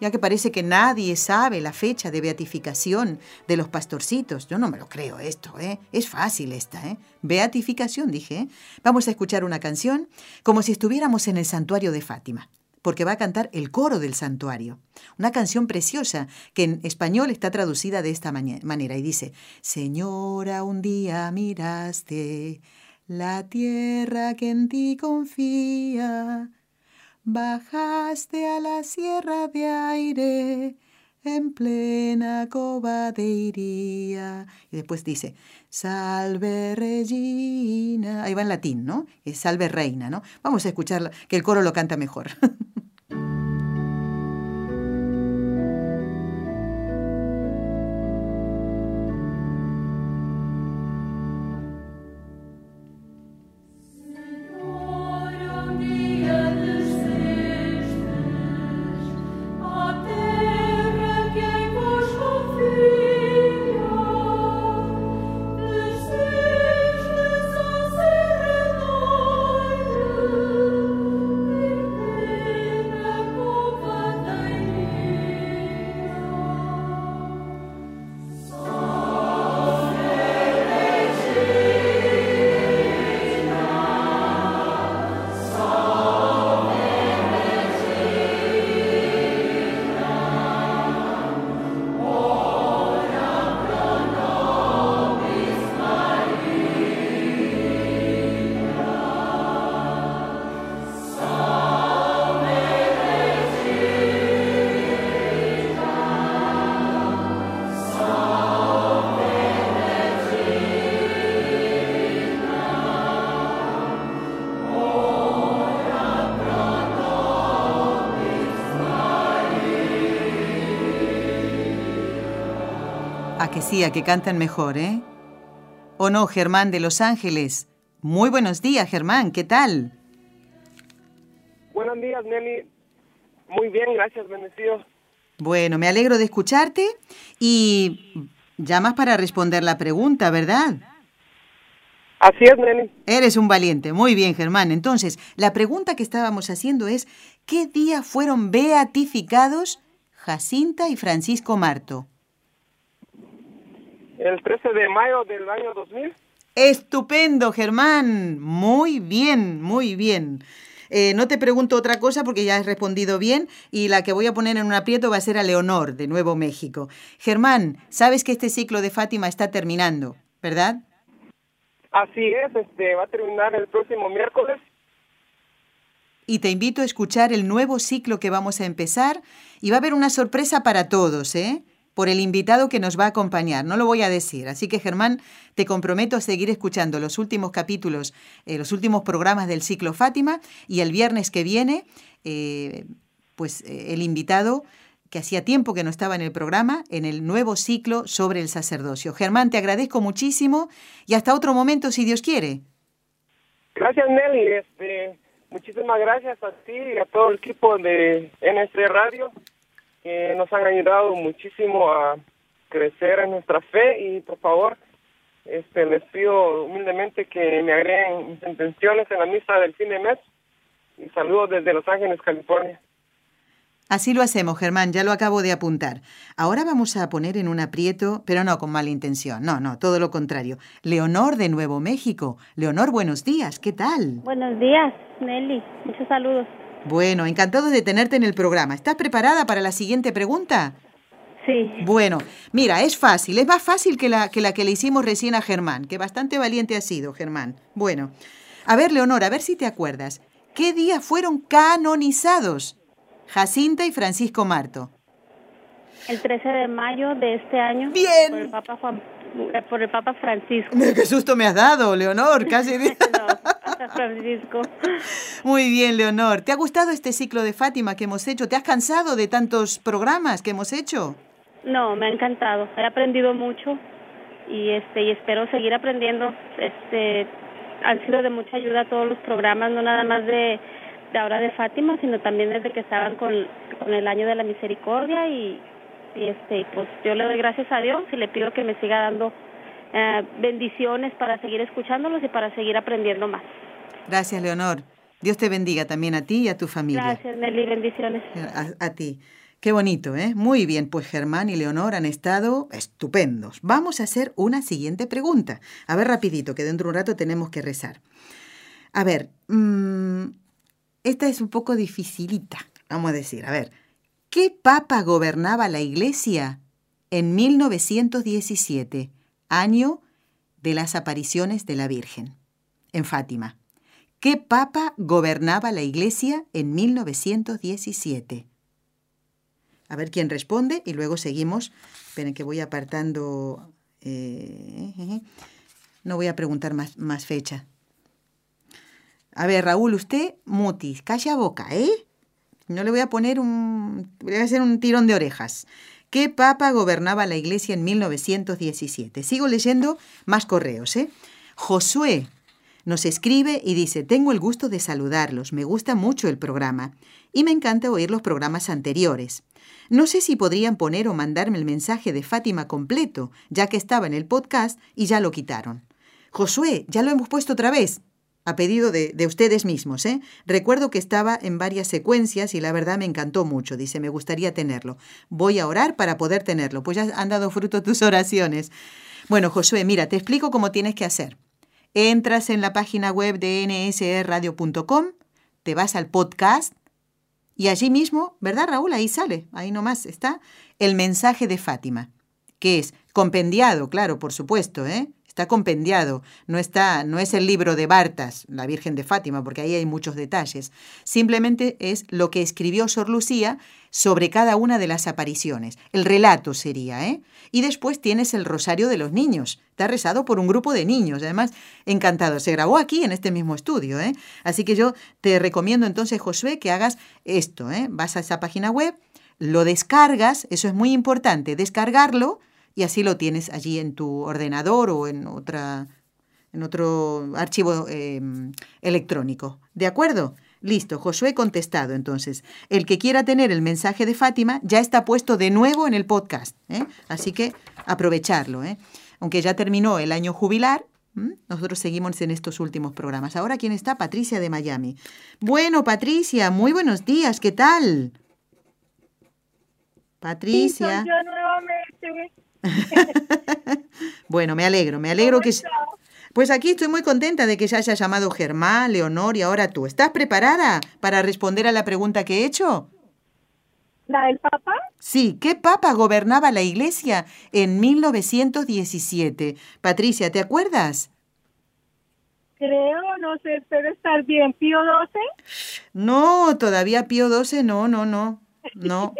ya que parece que nadie sabe la fecha de beatificación de los pastorcitos. Yo no me lo creo esto, ¿eh? Es fácil esta, ¿eh? Beatificación, dije. ¿eh? Vamos a escuchar una canción como si estuviéramos en el santuario de Fátima porque va a cantar el coro del santuario. Una canción preciosa que en español está traducida de esta manera y dice, Señora, un día miraste la tierra que en ti confía. Bajaste a la sierra de aire en plena cova de iría. Y después dice, salve regina. Ahí va en latín, ¿no? Salve reina, ¿no? Vamos a escuchar que el coro lo canta mejor. <laughs> que sí, a que cantan mejor, ¿eh? ¿O no, Germán de Los Ángeles? Muy buenos días, Germán, ¿qué tal? Buenos días, Nelly. Muy bien, gracias, bendecido. Bueno, me alegro de escucharte y llamas para responder la pregunta, ¿verdad? Así es, Nelly. Eres un valiente. Muy bien, Germán. Entonces, la pregunta que estábamos haciendo es, ¿qué día fueron beatificados Jacinta y Francisco Marto? El 13 de mayo del año 2000. Estupendo, Germán. Muy bien, muy bien. eh, no te pregunto otra cosa porque ya has respondido bien y la que voy a poner en un aprieto va a ser a Leonor, de Nuevo México. Germán, sabes que este ciclo de Fátima está terminando, ¿verdad? Así es, este va a terminar el próximo miércoles. Y te invito a escuchar el nuevo ciclo que vamos a empezar y va a haber una sorpresa para todos, ¿eh? Por el invitado que nos va a acompañar. No lo voy a decir. Así que, Germán, te comprometo a seguir escuchando los últimos capítulos, eh, los últimos programas del ciclo Fátima y el viernes que viene, eh, pues eh, el invitado que hacía tiempo que no estaba en el programa, en el nuevo ciclo sobre el sacerdocio. Germán, te agradezco muchísimo y hasta otro momento, si Dios quiere. Gracias, Nelly. Este, muchísimas gracias a ti y a todo el equipo de NS Radio que nos han ayudado muchísimo a crecer en nuestra fe y por favor este les pido humildemente que me agreguen mis intenciones en la misa del fin de mes y saludos desde Los Ángeles, California. Así lo hacemos, Germán, ya lo acabo de apuntar. Ahora vamos a poner en un aprieto, pero no con mala intención, no, no, todo lo contrario. Leonor de Nuevo México. Leonor, buenos días, ¿qué tal? Buenos días, Nelly, muchos saludos. Bueno, encantado de tenerte en el programa. ¿Estás preparada para la siguiente pregunta? Sí. Bueno, mira, es fácil, es más fácil que la, que la que le hicimos recién a Germán, que bastante valiente ha sido, Germán. Bueno, a ver, Leonor, a ver si te acuerdas. ¿Qué día fueron canonizados Jacinta y Francisco Marto? El 13 de mayo de este año. Bien. Por el Papa, Juan, por el Papa Francisco. ¡Qué susto me has dado, Leonor! Casi. <laughs> no, <laughs> Francisco. Muy bien, Leonor. ¿Te ha gustado este ciclo de Fátima que hemos hecho? ¿Te has cansado de tantos programas que hemos hecho? No, me ha encantado. He aprendido mucho y este y espero seguir aprendiendo. Este han sido de mucha ayuda todos los programas, no nada más de, de ahora de Fátima, sino también desde que estaban con, con el año de la misericordia y, y este pues yo le doy gracias a Dios y le pido que me siga dando eh, bendiciones para seguir escuchándolos y para seguir aprendiendo más. Gracias, Leonor. Dios te bendiga también a ti y a tu familia. Gracias, Nelly, bendiciones. A, a ti. Qué bonito, ¿eh? Muy bien, pues Germán y Leonor han estado estupendos. Vamos a hacer una siguiente pregunta. A ver, rapidito, que dentro de un rato tenemos que rezar. A ver, mmm, esta es un poco dificilita, vamos a decir. A ver, ¿qué papa gobernaba la iglesia en 1917, año de las apariciones de la Virgen, en Fátima? ¿Qué papa gobernaba la iglesia en 1917? A ver quién responde y luego seguimos. Esperen que voy apartando. Eh, no voy a preguntar más, más fecha. A ver, Raúl, usted, mutis, calla boca, ¿eh? No le voy a poner un. Voy a hacer un tirón de orejas. ¿Qué papa gobernaba la iglesia en 1917? Sigo leyendo más correos, ¿eh? Josué nos escribe y dice, tengo el gusto de saludarlos, me gusta mucho el programa y me encanta oír los programas anteriores. No sé si podrían poner o mandarme el mensaje de Fátima completo, ya que estaba en el podcast y ya lo quitaron. Josué, ya lo hemos puesto otra vez, a pedido de, de, ustedes mismos. ¿eh? Recuerdo que estaba en varias secuencias y la verdad me encantó mucho. Dice, me gustaría tenerlo. Voy a orar para poder tenerlo. Pues ya han dado fruto tus oraciones. Bueno, Josué, mira, te explico cómo tienes que hacer. Entras en la página web de nsradio.com, te vas al podcast y allí mismo, ¿verdad Raúl? Ahí sale, ahí nomás está el mensaje de Fátima, que es compendiado, claro, por supuesto, ¿eh? Está compendiado, no está, no es el libro de Bartas, la Virgen de Fátima, porque ahí hay muchos detalles. Simplemente es lo que escribió Sor Lucía sobre cada una de las apariciones. El relato sería, ¿eh? Y después tienes el Rosario de los Niños. Está rezado por un grupo de niños. Además, encantado. Se grabó aquí en este mismo estudio, ¿eh? Así que yo te recomiendo entonces, Josué, que hagas esto, ¿eh? Vas a esa página web, lo descargas, eso es muy importante, descargarlo y así lo tienes allí en tu ordenador o en otra en otro archivo eh, electrónico. ¿De acuerdo? Listo, Josué contestado entonces. El que quiera tener el mensaje de Fátima ya está puesto de nuevo en el podcast. ¿eh? Así que aprovecharlo. ¿eh? Aunque ya terminó el año jubilar, ¿m? nosotros seguimos en estos últimos programas. Ahora, ¿quién está? Patricia de Miami. Bueno, Patricia, muy buenos días. ¿Qué tal? Patricia. Sí, soy yo nuevamente. <laughs> bueno, me alegro, me alegro que... Pues aquí estoy muy contenta de que ya haya llamado Germán, Leonor y ahora tú. ¿Estás preparada para responder a la pregunta que he hecho? ¿La del Papa? Sí, ¿qué papa gobernaba la iglesia en 1917? Patricia, ¿te acuerdas? Creo, no sé, espero estar bien. ¿Pío XII? No, todavía Pío XII, no, no, no. No,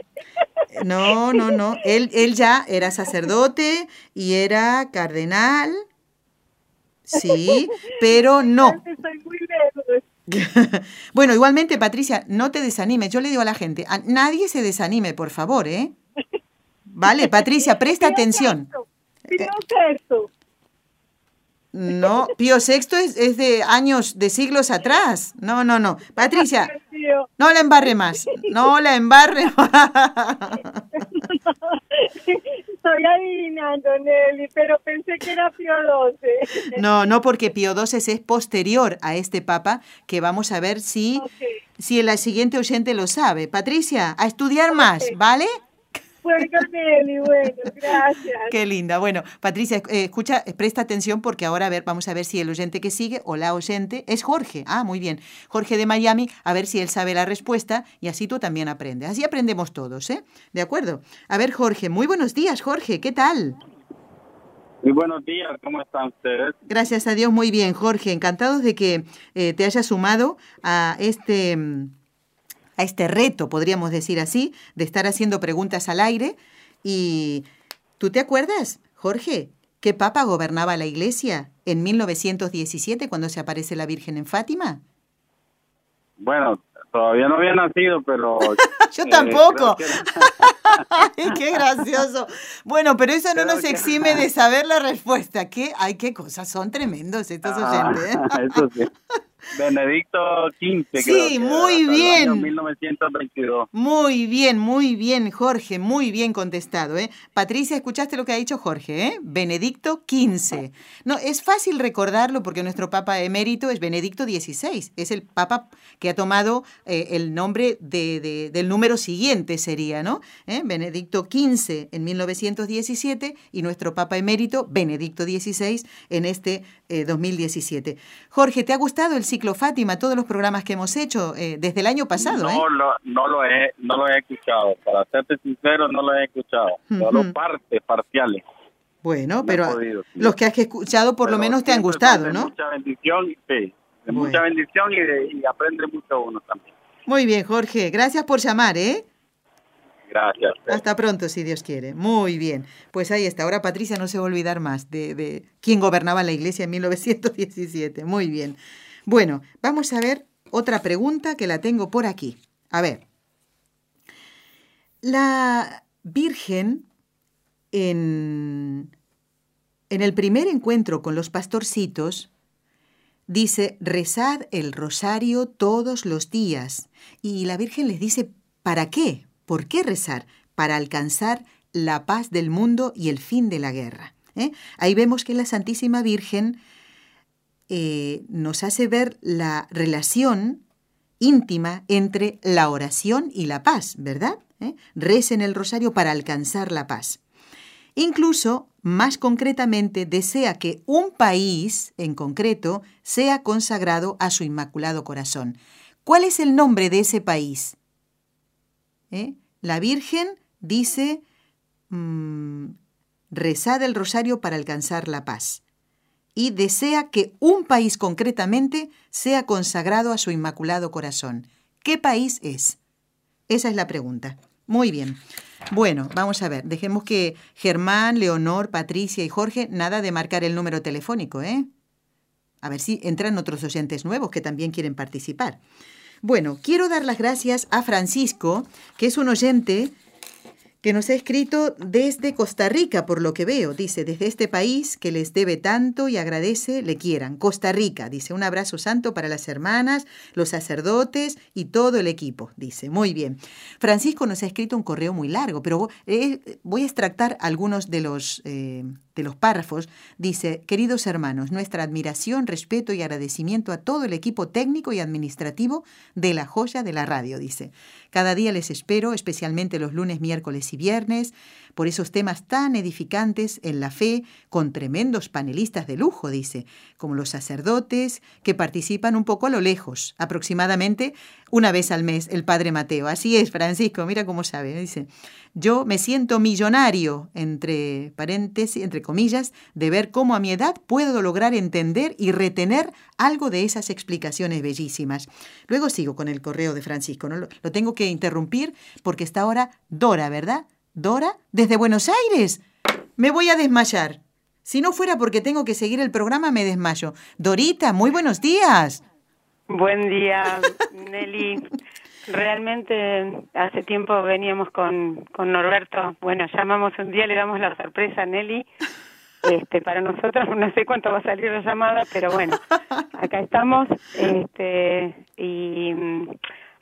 no, no, no. Él, él ya era sacerdote y era cardenal. Sí, pero no. Estoy muy lejos. <laughs> bueno, igualmente, Patricia, no te desanimes. Yo le digo a la gente, a nadie se desanime, por favor, ¿eh? Vale, Patricia, presta atención. No, Pío VI es, es de años, de siglos atrás. No, no, no. Patricia, <laughs> no la embarre más. No la embarre <laughs> más. Estoy adivinando, Nelly, pero pensé que era Pío XII. No, no, porque Pío XII es posterior a este papa, que vamos a ver si, Ok. si el siguiente oyente lo sabe. Patricia, a estudiar más, ¿vale? Bueno, gracias. Qué linda. Bueno, Patricia, eh, escucha, eh, presta atención porque ahora a ver, vamos a ver si el oyente que sigue o la oyente es Jorge. Ah, muy bien. Jorge de Miami, a ver si él sabe la respuesta y así tú también aprendes. Así aprendemos todos, ¿eh? ¿De acuerdo? A ver, Jorge, muy buenos días, Jorge, ¿qué tal? Muy buenos días, ¿cómo están ustedes? Gracias a Dios, muy bien, Jorge. Encantados de que eh, te hayas sumado a este, mm, a este reto, podríamos decir así, de estar haciendo preguntas al aire. Y ¿tú te acuerdas, Jorge, qué papa gobernaba la iglesia en 1917 cuando se aparece la Virgen en Fátima? Bueno, todavía no había nacido, pero... <laughs> Yo eh, tampoco. que <laughs> qué gracioso. Bueno, pero eso no Creo nos que- exime de saber la respuesta. ¿Qué? Ay, qué cosas, son tremendos estos Ah, oyentes. ¿eh? <laughs> Eso sí. Benedicto XV, creo Sí, era, muy el bien. año 1922. Muy bien, muy bien, Jorge, muy bien contestado, ¿eh? Patricia, ¿escuchaste lo que ha dicho Jorge, eh? Benedicto XV. No, es fácil recordarlo porque nuestro Papa emérito es Benedicto XVI. Es el Papa que ha tomado eh, el nombre de, de- del número siguiente, sería, ¿no? ¿Eh? Benedicto XV en 1917 y nuestro Papa emérito, Benedicto XVI, en este eh, 2017. Jorge, ¿te ha gustado el ciclo Fátima, todos los programas que hemos hecho eh, desde el año pasado? ¿eh? No, lo, no, lo he, no lo he escuchado, para serte sincero, no lo he escuchado. Solo Ujú. partes, parciales. Bueno, No pero podido, sí. los que has escuchado por lo menos te han gustado, de ¿no? Mucha bendición, sí. De Bueno. mucha bendición y, de- y aprende mucho uno también. Muy bien, Jorge. Gracias por llamar, ¿eh? Gracias. Hasta pronto, si Dios quiere. Muy bien. Pues ahí está. Ahora Patricia no se va a olvidar más de, de quién gobernaba la iglesia en 1917. Muy bien. Bueno, vamos a ver otra pregunta que la tengo por aquí. A ver. La Virgen en, en el primer encuentro con los pastorcitos dice, rezad el rosario todos los días. Y la Virgen les dice, ¿para qué? ¿Por qué rezar? Para alcanzar la paz del mundo y el fin de la guerra. ¿eh? Ahí vemos que la Santísima Virgen eh, nos hace ver la relación íntima entre la oración y la paz, ¿verdad? ¿Eh? Recen el rosario para alcanzar la paz. Incluso, más concretamente, desea que un país en concreto sea consagrado a su Inmaculado Corazón. ¿Cuál es el nombre de ese país? ¿Eh? La Virgen dice, mm, rezad el rosario para alcanzar la paz. Y desea que un país concretamente sea consagrado a su Inmaculado Corazón. ¿Qué país es? Esa es la pregunta. Muy bien. Bueno, vamos a ver. Dejemos que Germán, Leonor, Patricia y Jorge, nada de marcar el número telefónico, ¿eh? A ver si entran otros oyentes nuevos que también quieren participar. Bueno, quiero dar las gracias a Francisco, que es un oyente que nos ha escrito desde Costa Rica, por lo que veo. Dice, desde este país que les debe tanto y agradece, le quieran. Costa Rica, dice, un abrazo santo para las hermanas, los sacerdotes y todo el equipo, dice. Muy bien. Francisco nos ha escrito un correo muy largo, pero eh, voy a extractar algunos de los, eh, de los párrafos. Dice, queridos hermanos, nuestra admiración, respeto y agradecimiento a todo el equipo técnico y administrativo de la joya de la radio, dice. Cada día les espero, especialmente los lunes, miércoles y viernes, por esos temas tan edificantes en la fe, con tremendos panelistas de lujo, dice, como los sacerdotes, que participan un poco a lo lejos, aproximadamente una vez al mes, el Padre Mateo. Así es, Francisco, mira cómo sabe, dice, yo me siento millonario, entre paréntesis, entre comillas, de ver cómo a mi edad puedo lograr entender y retener algo de esas explicaciones bellísimas. Luego sigo con el correo de Francisco, ¿no? lo, lo tengo que interrumpir porque está ahora Dora, ¿verdad? Dora, desde Buenos Aires. Me voy a desmayar. Si no fuera porque tengo que seguir el programa, me desmayo. Dorita, muy buenos días. Buen día, <laughs> Nelly. Realmente hace tiempo veníamos con, con Norberto. Bueno, llamamos un día, le damos la sorpresa a Nelly. Este, para nosotros no sé cuánto va a salir la llamada, pero bueno, acá estamos. Este, y mm,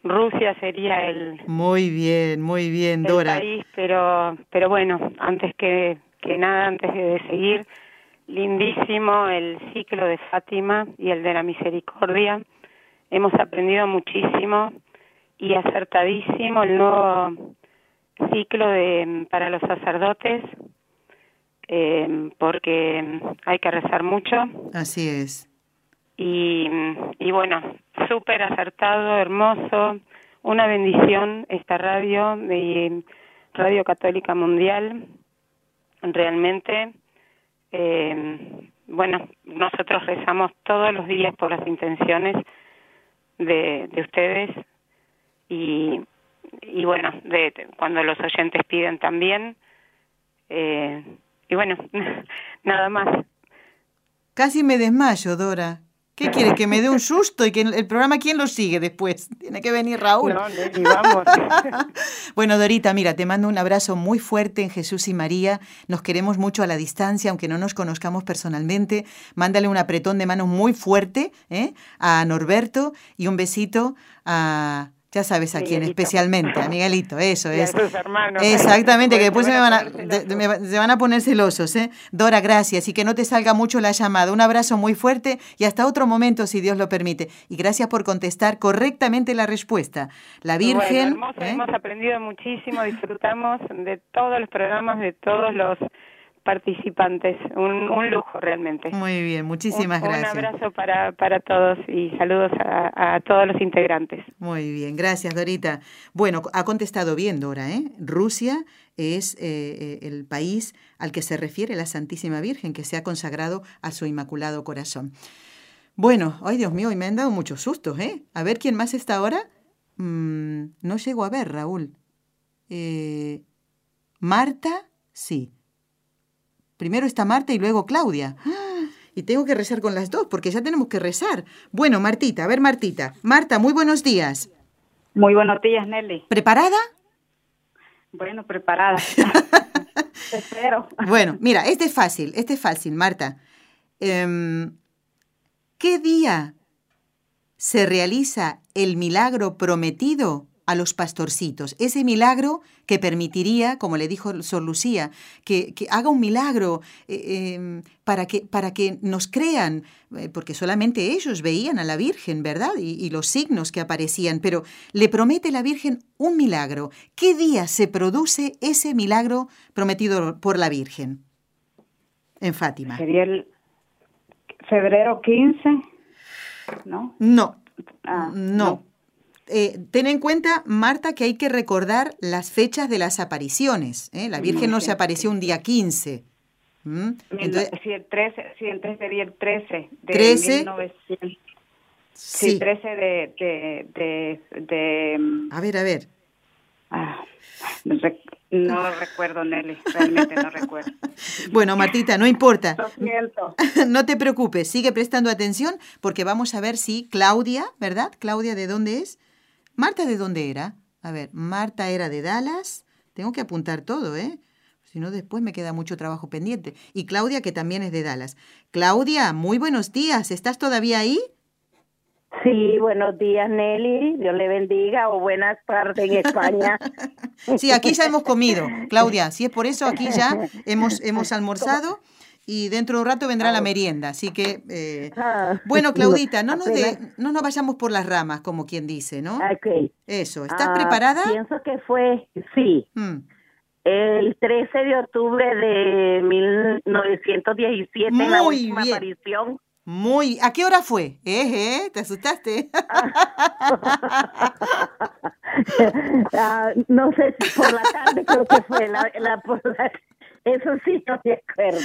Rusia sería el Muy bien, muy bien, el Dora. país, pero pero bueno, antes que, que nada, antes de seguir, lindísimo el ciclo de Fátima y el de la misericordia. Hemos aprendido muchísimo y acertadísimo el nuevo ciclo de para los sacerdotes, eh, porque hay que rezar mucho Así es. y, y bueno, súper acertado, hermoso, una bendición esta radio de Radio Católica Mundial, realmente, eh, bueno, nosotros rezamos todos los días por las intenciones de, de ustedes y, y bueno, de, de- cuando los oyentes piden también, eh, y bueno, <laughs> nada más. Casi me desmayo, Dora. ¿Qué quiere? ¿Que me dé un susto y que el programa quién lo sigue después? <laughs> Tiene que venir Raúl. No, vamos. <laughs> Bueno, Dorita, mira, te mando un abrazo muy fuerte en Jesús y María. Nos queremos mucho a la distancia, aunque no nos conozcamos personalmente. Mándale un apretón de manos muy fuerte ¿eh? a Norberto y un besito a, ya sabes a quién, especialmente, a Miguelito, eso Y a es. sus hermanos. Exactamente, que después se me van a de- me se van a poner celosos. ¿eh? Dora, gracias y que no te salga mucho la llamada. Un abrazo muy fuerte y hasta otro momento, si Dios lo permite. Y gracias por contestar correctamente la respuesta. La Virgen. Bueno, hermoso, ¿eh? hemos aprendido muchísimo, disfrutamos de todos los programas, de todos los participantes. Un, un lujo realmente. Muy bien, muchísimas un, gracias. Un abrazo para, para todos y saludos a, a todos los integrantes. Muy bien, gracias Dorita. Bueno, ha contestado bien Dora, ¿eh? Rusia es eh, eh, el país al que se refiere la Santísima Virgen, que se ha consagrado a su Inmaculado Corazón. Bueno, ay Dios mío, y me han dado muchos sustos, ¿eh? A ver quién más está ahora. Mm, no llego a ver, Raúl. Eh, Marta, sí. Primero está Marta y luego Claudia. ¡Ah! Y tengo que rezar con las dos, porque ya tenemos que rezar. Bueno, Martita, a ver, Martita. Marta, muy buenos días. Muy buenos días, Nelly. ¿Preparada? Bueno, preparada. <laughs> Espero. Bueno, mira, este es fácil, este es fácil, Marta. Em, ¿Qué día se realiza el milagro prometido a los pastorcitos? Ese milagro que permitiría, como le dijo Sor Lucía, que, que haga un milagro eh, em, para, que, para que nos crean, eh, porque solamente ellos veían a la Virgen, ¿verdad? Y, y los signos que aparecían, pero le promete la Virgen un milagro. ¿Qué día se produce ese milagro prometido por la Virgen? En Fátima. Sería el febrero 15, ¿no? No, Ah, no. Eh, ten en cuenta, Marta, que hay que recordar las fechas de las apariciones. ¿eh? La Virgen no se apareció un día 15. ¿Mm? Entonces, sí, el 13, sí, entonces sería el 13 de 13. 1900. Sí, sí. 13 de, de, de, de, mm, A ver, a ver. ah, no recuerdo, Nelly, realmente no recuerdo. <laughs> Bueno, Martita, no importa. Lo siento. <laughs> No te preocupes, sigue prestando atención porque vamos a ver si Claudia, ¿verdad? Claudia, ¿de dónde es? Marta, ¿de dónde era? A ver, Marta era de Dallas. Tengo que apuntar todo, ¿eh? Si no, después me queda mucho trabajo pendiente. Y Claudia, que también es de Dallas. Claudia, muy buenos días. ¿Estás todavía ahí? Sí, buenos días Nelly, Dios le bendiga o buenas tardes en España. <laughs> Sí, aquí ya hemos comido, Claudia. Si es por eso, aquí ya <laughs> hemos, hemos almorzado y dentro de un rato vendrá la merienda. Así que, eh, Ah, bueno, <laughs> Claudita, no nos, de- no nos vayamos por las ramas, como quien dice, ¿no? Ok. Eso, ¿estás Ah, preparada? Pienso que fue, sí. Mm, El 13 de octubre de 1917, en la Muy última bien. aparición. Muy. ¿A qué hora fue? ¿Eh, eh? ¿Te asustaste? Ah, <laughs> no sé por la tarde creo que fue la, la- por la- eso sí no me acuerdo.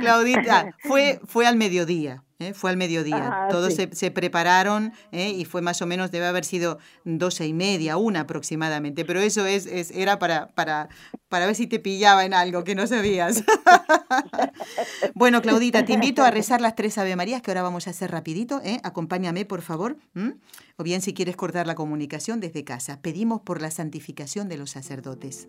Claudita, <laughs> fue, fue al mediodía. ¿eh? Fue al mediodía. Ah, Todos sí. se, se prepararon ¿eh? y fue más o menos, debe haber sido doce y media, una aproximadamente. Pero eso es, es era para, para, para ver si te pillaba en algo que no sabías. <laughs> bueno, Claudita, te invito a rezar las tres Ave Marías que ahora vamos a hacer rapidito. ¿eh? Acompáñame, por favor. O bien si quieres cortar la comunicación desde casa. Pedimos por la santificación de los sacerdotes.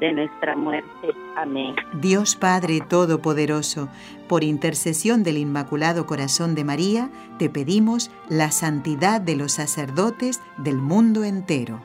nuestra muerte. Amén. Dios Padre Todopoderoso, por intercesión del Inmaculado Corazón de María, te pedimos la santidad de los sacerdotes del mundo entero.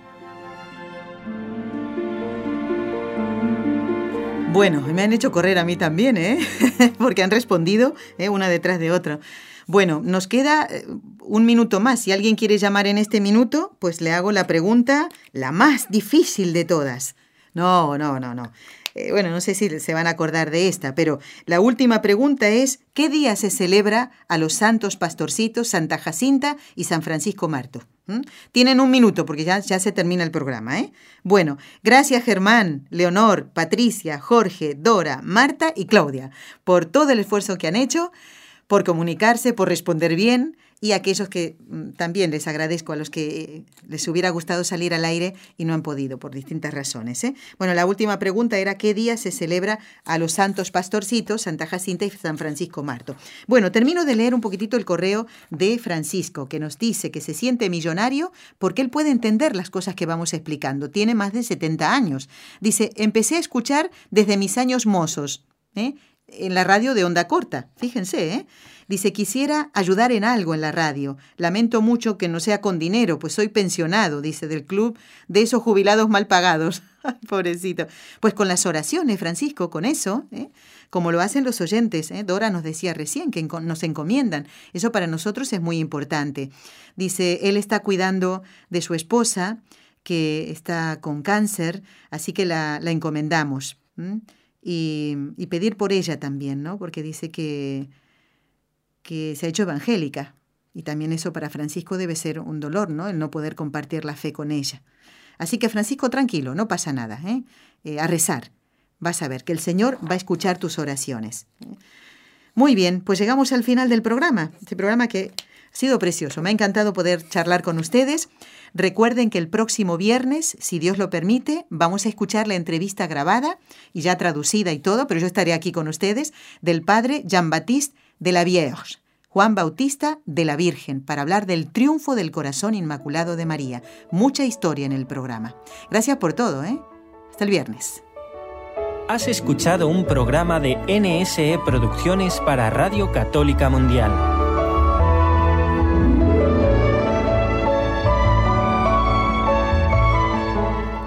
Bueno, me han hecho correr a mí también, ¿eh? <laughs> Porque han respondido ¿eh? una detrás de otra. Bueno, nos queda eh, un minuto más. Si alguien quiere llamar en este minuto, pues le hago la pregunta, la más difícil de todas. No, no, no, no. Eh, bueno, no sé si se van a acordar de esta, pero la última pregunta es, ¿qué día se celebra a los santos pastorcitos Santa Jacinta y San Francisco Marto? ¿Mm? Tienen un minuto porque ya, ya se termina el programa, ¿eh? Bueno, gracias Germán, Leonor, Patricia, Jorge, Dora, Marta y Claudia por todo el esfuerzo que han hecho, por comunicarse, por responder bien y a aquellos que mm, también les agradezco a los que eh, les hubiera gustado salir al aire y no han podido por distintas razones. ¿eh? Bueno, la última pregunta era ¿qué día se celebra a los santos pastorcitos, Santa Jacinta y San Francisco Marto? Bueno, termino de leer un poquitito el correo de Francisco, que nos dice que se siente millonario porque él puede entender las cosas que vamos explicando. Tiene más de 70 años. Dice, empecé a escuchar desde mis años mozos. ¿eh? En la radio de onda corta, fíjense, ¿eh? Dice, quisiera ayudar en algo en la radio. Lamento mucho que no sea con dinero, pues soy pensionado, dice, del club de esos jubilados mal pagados. <laughs> Pobrecito. Pues con las oraciones, Francisco, con eso, ¿eh? como lo hacen los oyentes. ¿eh? Dora nos decía recién que nos encomiendan. Eso para nosotros es muy importante. Dice, él está cuidando de su esposa, que está con cáncer, así que la, encomendamos. Y, y pedir por ella también, ¿no? Porque dice que, que se ha hecho evangélica. Y también eso para Francisco debe ser un dolor, ¿no? El no poder compartir la fe con ella. Así que Francisco, tranquilo, no pasa nada, ¿eh? Eh, a rezar. Vas a ver que el Señor va a escuchar tus oraciones. Muy bien, pues llegamos al final del programa. Este programa que ha sido precioso. Me ha encantado poder charlar con ustedes. Recuerden que el próximo viernes, si Dios lo permite, vamos a escuchar la entrevista grabada y ya traducida y todo, pero yo estaré aquí con ustedes, del padre Jean-Baptiste de la Vierge, Juan Bautista de la Virgen, para hablar del triunfo del corazón inmaculado de María. Mucha historia en el programa. Gracias por todo, ¿eh? Hasta el viernes. Has escuchado un programa de NSE Producciones para Radio Católica Mundial.